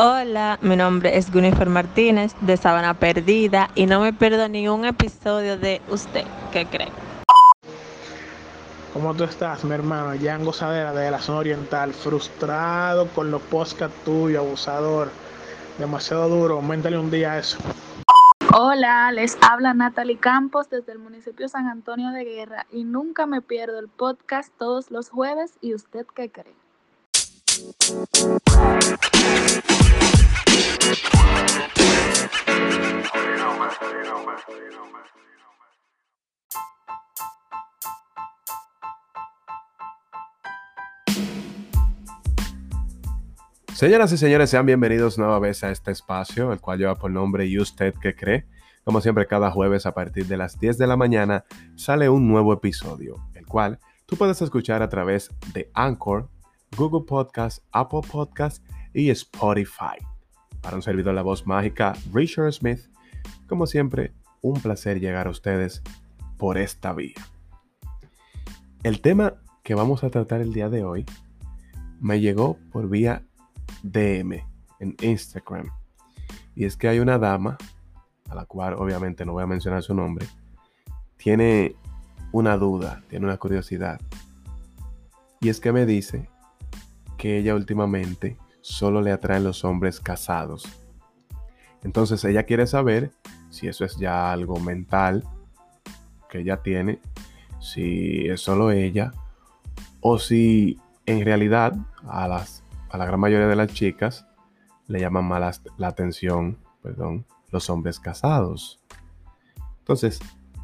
Hola, mi nombre es Gunifer Martínez de Sabana Perdida y no me pierdo ni un episodio de Usted, ¿qué cree? ¿Cómo tú estás, mi hermano? Ya en gozadera de la zona oriental, frustrado con los podcast tuyos, abusador. Demasiado duro, aumentale un día eso. Hola, les habla Natalie Campos desde el municipio San Antonio de Guerra y nunca me pierdo el podcast todos los jueves y usted qué cree. Señoras y señores, sean bienvenidos nueva vez a este espacio, el cual lleva por nombre ¿Y usted qué cree? Como siempre, cada jueves a partir de las 10 de la mañana sale un nuevo episodio, el cual tú puedes escuchar a través de Anchor, Google Podcast, Apple Podcast y Spotify. Para un servidor la voz mágica, Richard Smith, como siempre, un placer llegar a ustedes por esta vía. El tema que vamos a tratar el día de hoy me llegó por vía DM en Instagram. Y es que hay una dama, a la cual obviamente no voy a mencionar su nombre, tiene una duda, tiene una curiosidad. Y es que me dice que ella últimamente solo le atraen los hombres casados. Entonces ella quiere saber si eso es ya algo mental que ella tiene, si es solo ella, o si en realidad a las a la gran mayoría de las chicas le llaman más la, atención, perdón, los hombres casados. Entonces,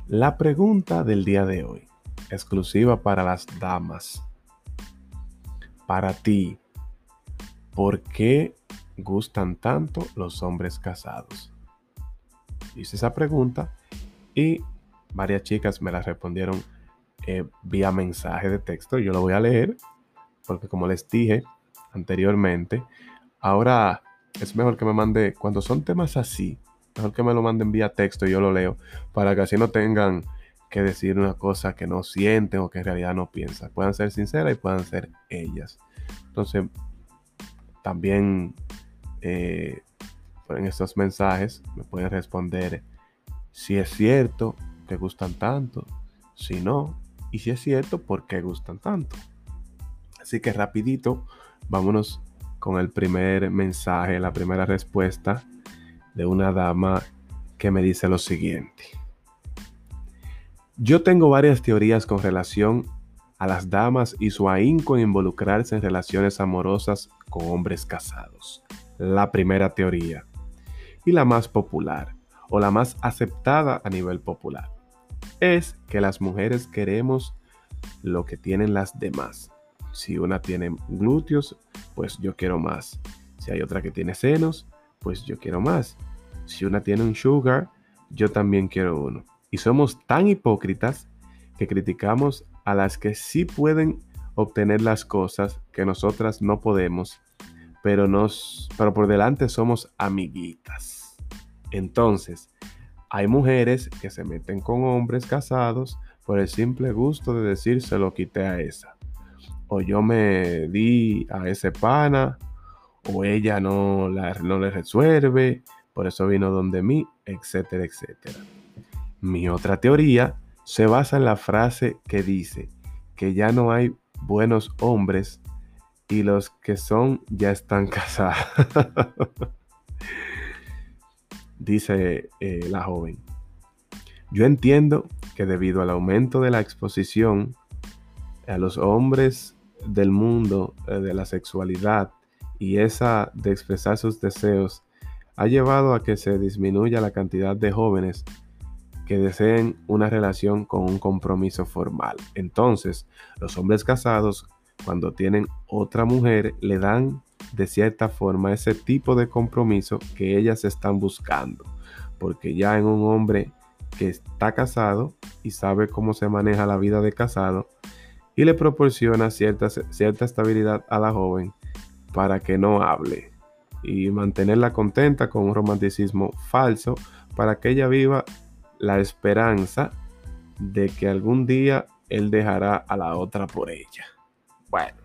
la pregunta del día de hoy, exclusiva para las damas. Para ti, ¿por qué gustan tanto los hombres casados? Hice esa pregunta y varias chicas me la respondieron eh, vía mensaje de texto. Yo lo voy a leer porque como les dije, anteriormente. Ahora es mejor que me mande, cuando son temas así, mejor que me lo manden vía texto y yo lo leo, para que así no tengan que decir una cosa que no sienten o que en realidad no piensan. Puedan ser sinceras y puedan ser ellas. Entonces, también eh, en estos mensajes me pueden responder si es cierto que gustan tanto, si no, y si es cierto, por qué gustan tanto. Así que rapidito Vámonos con el primer mensaje, la primera respuesta de una dama que me dice lo siguiente. Yo tengo varias teorías con relación a las damas y su ahínco en involucrarse en relaciones amorosas con hombres casados. La primera teoría y la más popular o la más aceptada a nivel popular es que las mujeres queremos lo que tienen las demás si una tiene glúteos, pues yo quiero más. Si hay otra que tiene senos, pues yo quiero más. Si una tiene un sugar, yo también quiero uno. Y somos tan hipócritas que criticamos a las que sí pueden obtener las cosas que nosotras no podemos, pero, nos, pero por delante somos amiguitas. Entonces, hay mujeres que se meten con hombres casados por el simple gusto de decir se lo quité a esa yo me di a ese pana, o ella no, no le resuelve, por eso vino donde mí, etcétera, etcétera. Mi otra teoría se basa en la frase que dice que ya no hay buenos hombres y los que son ya están casados. dice eh, la joven. Yo entiendo que debido al aumento de la exposición a los hombres del mundo eh, de la sexualidad y esa de expresar sus deseos ha llevado a que se disminuya la cantidad de jóvenes que deseen una relación con un compromiso formal. Entonces, los hombres casados, cuando tienen otra mujer, le dan de cierta forma ese tipo de compromiso que ellas están buscando. Porque ya en un hombre que está casado y sabe cómo se maneja la vida de casado, y le proporciona cierta, cierta estabilidad a la joven para que no hable y mantenerla contenta con un romanticismo falso para que ella viva la esperanza de que algún día él dejará a la otra por ella. Bueno.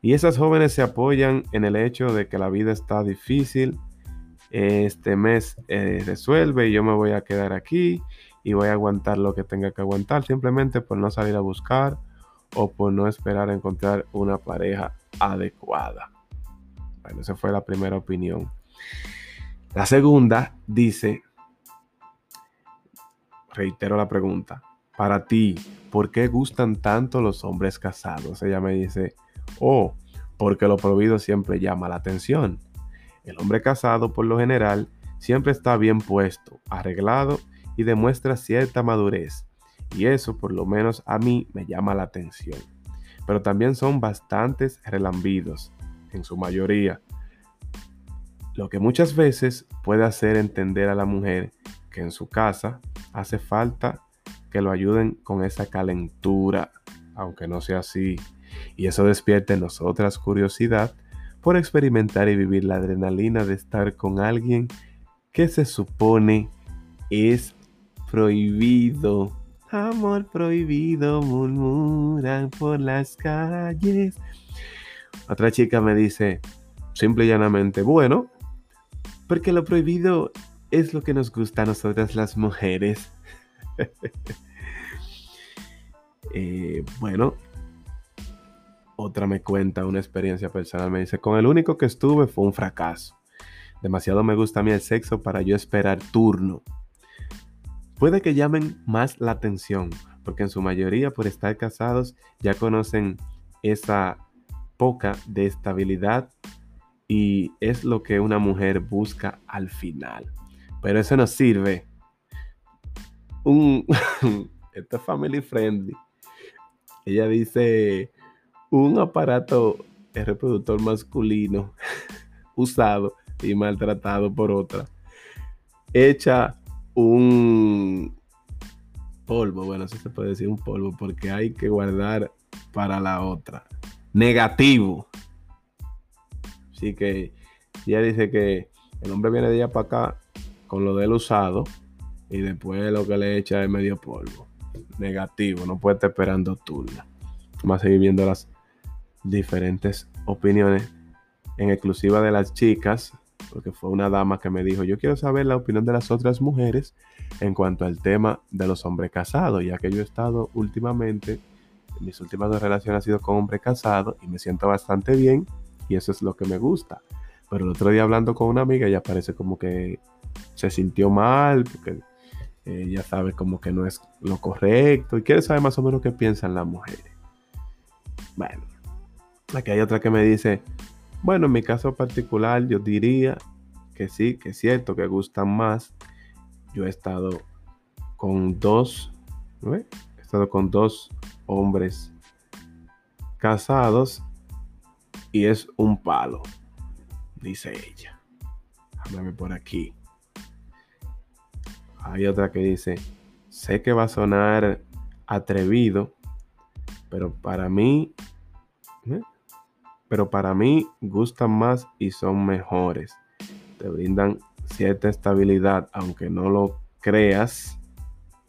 Y esas jóvenes se apoyan en el hecho de que la vida está difícil, este mes eh, resuelve y yo me voy a quedar aquí y voy a aguantar lo que tenga que aguantar simplemente por no salir a buscar o por no esperar a encontrar una pareja adecuada. Bueno, esa fue la primera opinión. La segunda dice, reitero la pregunta, para ti, ¿por qué gustan tanto los hombres casados? Ella me dice, oh, porque lo prohibido siempre llama la atención. El hombre casado, por lo general, siempre está bien puesto, arreglado y demuestra cierta madurez. Y eso, por lo menos a mí, me llama la atención. Pero también son bastantes relambidos, en su mayoría. Lo que muchas veces puede hacer entender a la mujer que en su casa hace falta que lo ayuden con esa calentura, aunque no sea así. Y eso despierta en nosotras curiosidad por experimentar y vivir la adrenalina de estar con alguien que se supone es prohibido. Amor prohibido, murmuran por las calles. Otra chica me dice, simple y llanamente, bueno, porque lo prohibido es lo que nos gusta a nosotras las mujeres. Eh, bueno, otra me cuenta una experiencia personal. Me dice, con el único que estuve fue un fracaso. Demasiado me gusta a mí el sexo para yo esperar turno. Puede que llamen más la atención, porque en su mayoría por estar casados ya conocen esa poca de estabilidad y es lo que una mujer busca al final. Pero eso no sirve. Un, esto es family friendly. Ella dice un aparato reproductor masculino usado y maltratado por otra. Echa un polvo, bueno, eso se puede decir un polvo porque hay que guardar para la otra. Negativo. Así que ella dice que el hombre viene de allá para acá con lo del usado y después lo que le echa es medio polvo. Negativo, no puede estar esperando turno. Vamos a seguir viendo las diferentes opiniones en exclusiva de las chicas porque fue una dama que me dijo, yo quiero saber la opinión de las otras mujeres en cuanto al tema de los hombres casados, ya que yo he estado últimamente, mis últimas dos relaciones han sido con hombre casado y me siento bastante bien y eso es lo que me gusta. Pero el otro día hablando con una amiga, ella parece como que se sintió mal, porque ella sabe como que no es lo correcto y quiere saber más o menos qué piensan las mujeres. Bueno, aquí hay otra que me dice, bueno, en mi caso particular yo diría que sí, que es cierto que gustan más. Yo he estado con dos, He estado con dos hombres casados y es un palo, dice ella. Háblame por aquí. Hay otra que dice, sé que va a sonar atrevido, pero para mí ¿eh? Pero para mí gustan más y son mejores. Te brindan cierta estabilidad, aunque no lo creas,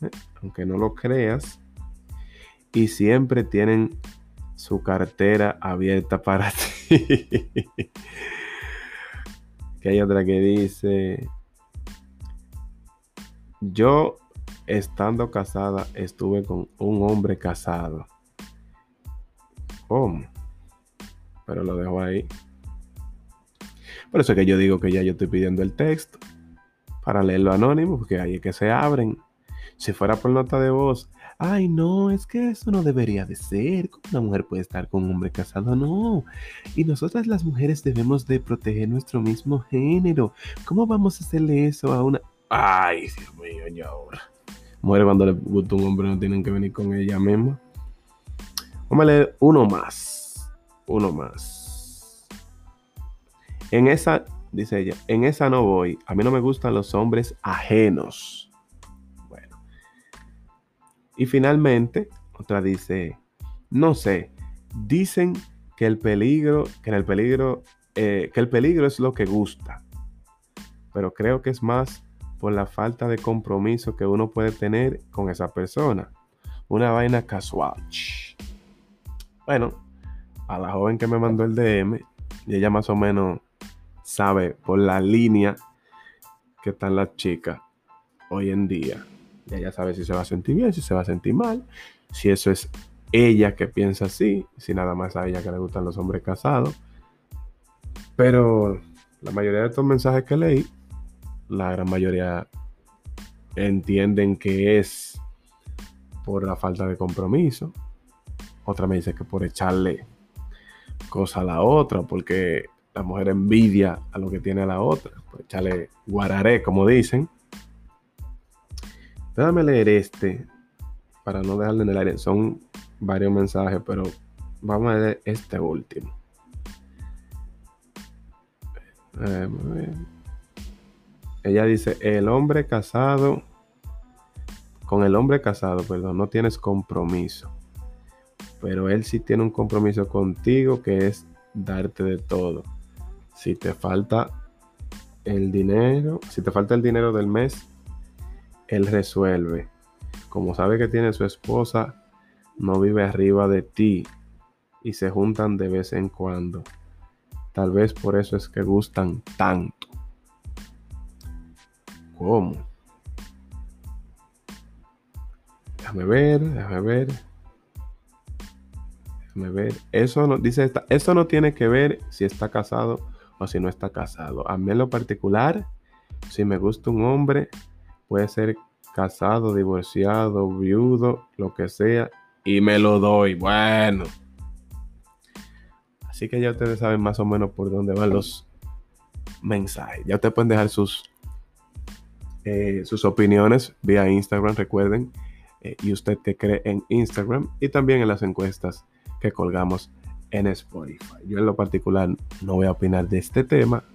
¿eh? aunque no lo creas, y siempre tienen su cartera abierta para ti. que hay otra que dice, yo estando casada estuve con un hombre casado. ¿Cómo? Pero lo dejo ahí. Por eso es que yo digo que ya yo estoy pidiendo el texto para leerlo anónimo, porque ahí es que se abren. Si fuera por nota de voz, ay no, es que eso no debería de ser. Una mujer puede estar con un hombre casado, no. Y nosotras las mujeres debemos de proteger nuestro mismo género. ¿Cómo vamos a hacerle eso a una... Ay, Dios mío, ya ahora. Mujer cuando le gusta un hombre no tienen que venir con ella misma. Vamos a leer uno más uno más. En esa, dice ella, en esa no voy. A mí no me gustan los hombres ajenos. Bueno. Y finalmente, otra dice, no sé, dicen que el peligro, que en el peligro, eh, que el peligro es lo que gusta. Pero creo que es más por la falta de compromiso que uno puede tener con esa persona. Una vaina casual. Bueno, a la joven que me mandó el DM y ella más o menos sabe por la línea que están las chicas hoy en día. Y ella sabe si se va a sentir bien, si se va a sentir mal, si eso es ella que piensa así, si nada más a ella que le gustan los hombres casados. Pero la mayoría de estos mensajes que leí, la gran mayoría entienden que es por la falta de compromiso. Otra me dice que por echarle cosa a la otra, porque la mujer envidia a lo que tiene la otra. Por echarle guararé, como dicen. Déjame leer este para no dejarlo en el aire. Son varios mensajes, pero vamos a leer este último. Eh, Ella dice, el hombre casado, con el hombre casado, perdón, no tienes compromiso. Pero él sí tiene un compromiso contigo que es darte de todo. Si te falta el dinero, si te falta el dinero del mes, él resuelve. Como sabe que tiene su esposa, no vive arriba de ti y se juntan de vez en cuando. Tal vez por eso es que gustan tanto. ¿Cómo? Déjame ver, déjame ver. Déjame ver. Eso no, dice esta, eso no tiene que ver si está casado o si no está casado. A mí en lo particular, si me gusta un hombre, puede ser casado, divorciado, viudo, lo que sea, y me lo doy. Bueno. Así que ya ustedes saben más o menos por dónde van los mensajes. Ya ustedes pueden dejar sus, eh, sus opiniones vía Instagram, recuerden. Eh, y usted que cree en Instagram y también en las encuestas que colgamos en Spotify. Yo en lo particular no voy a opinar de este tema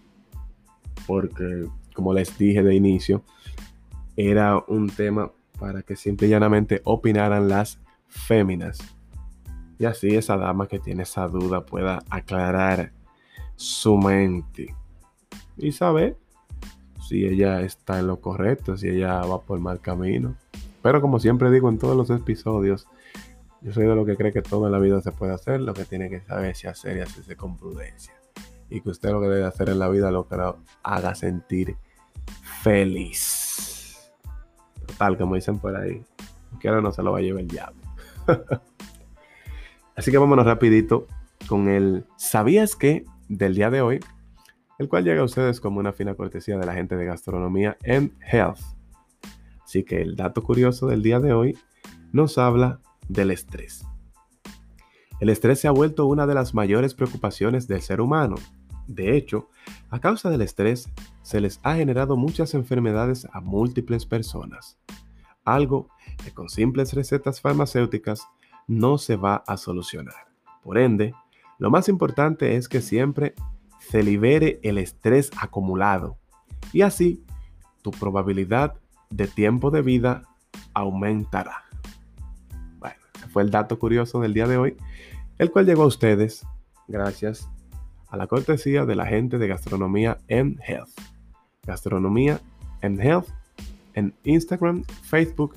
porque, como les dije de inicio, era un tema para que simple y llanamente opinaran las féminas. Y así esa dama que tiene esa duda pueda aclarar su mente y saber si ella está en lo correcto, si ella va por mal camino. Pero como siempre digo en todos los episodios, yo soy de lo que cree que todo en la vida se puede hacer, lo que tiene que saber si hacer y hacerse con prudencia. Y que usted lo que debe hacer en la vida lo que lo haga sentir feliz. Total, como dicen por ahí, que ahora no se lo va a llevar el diablo. Así que vámonos rapidito con el ¿Sabías que? del día de hoy, el cual llega a ustedes como una fina cortesía de la gente de gastronomía and health. Así que el dato curioso del día de hoy nos habla del estrés. El estrés se ha vuelto una de las mayores preocupaciones del ser humano. De hecho, a causa del estrés, se les ha generado muchas enfermedades a múltiples personas. Algo que con simples recetas farmacéuticas no se va a solucionar. Por ende, lo más importante es que siempre se libere el estrés acumulado y así tu probabilidad de tiempo de vida aumentará. Fue el dato curioso del día de hoy, el cual llegó a ustedes gracias a la cortesía de la gente de Gastronomía and Health. Gastronomía and Health en Instagram, Facebook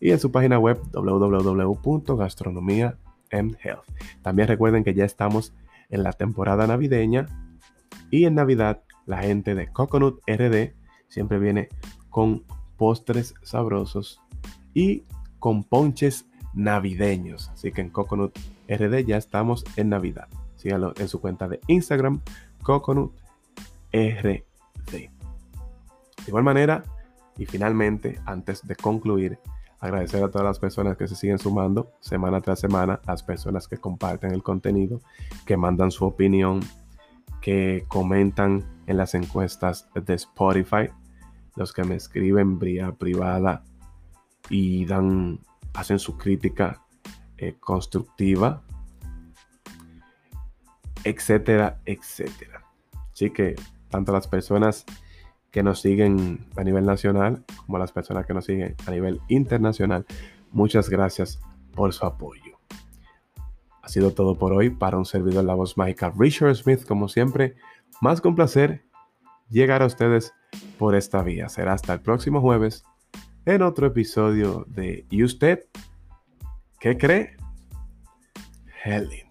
y en su página web www.gastronomiaandhealth. También recuerden que ya estamos en la temporada navideña y en Navidad la gente de Coconut RD siempre viene con postres sabrosos y con ponches navideños. Así que en Coconut RD ya estamos en Navidad. Síganlo en su cuenta de Instagram, Coconut RD. De igual manera, y finalmente, antes de concluir, agradecer a todas las personas que se siguen sumando semana tras semana, las personas que comparten el contenido, que mandan su opinión, que comentan en las encuestas de Spotify, los que me escriben vía privada y dan, hacen su crítica eh, constructiva, etcétera, etcétera. Así que tanto las personas que nos siguen a nivel nacional como las personas que nos siguen a nivel internacional, muchas gracias por su apoyo. Ha sido todo por hoy para un servidor la voz mágica Richard Smith, como siempre, más con placer llegar a ustedes por esta vía. Será hasta el próximo jueves en otro episodio de ¿Y usted qué cree? Helen.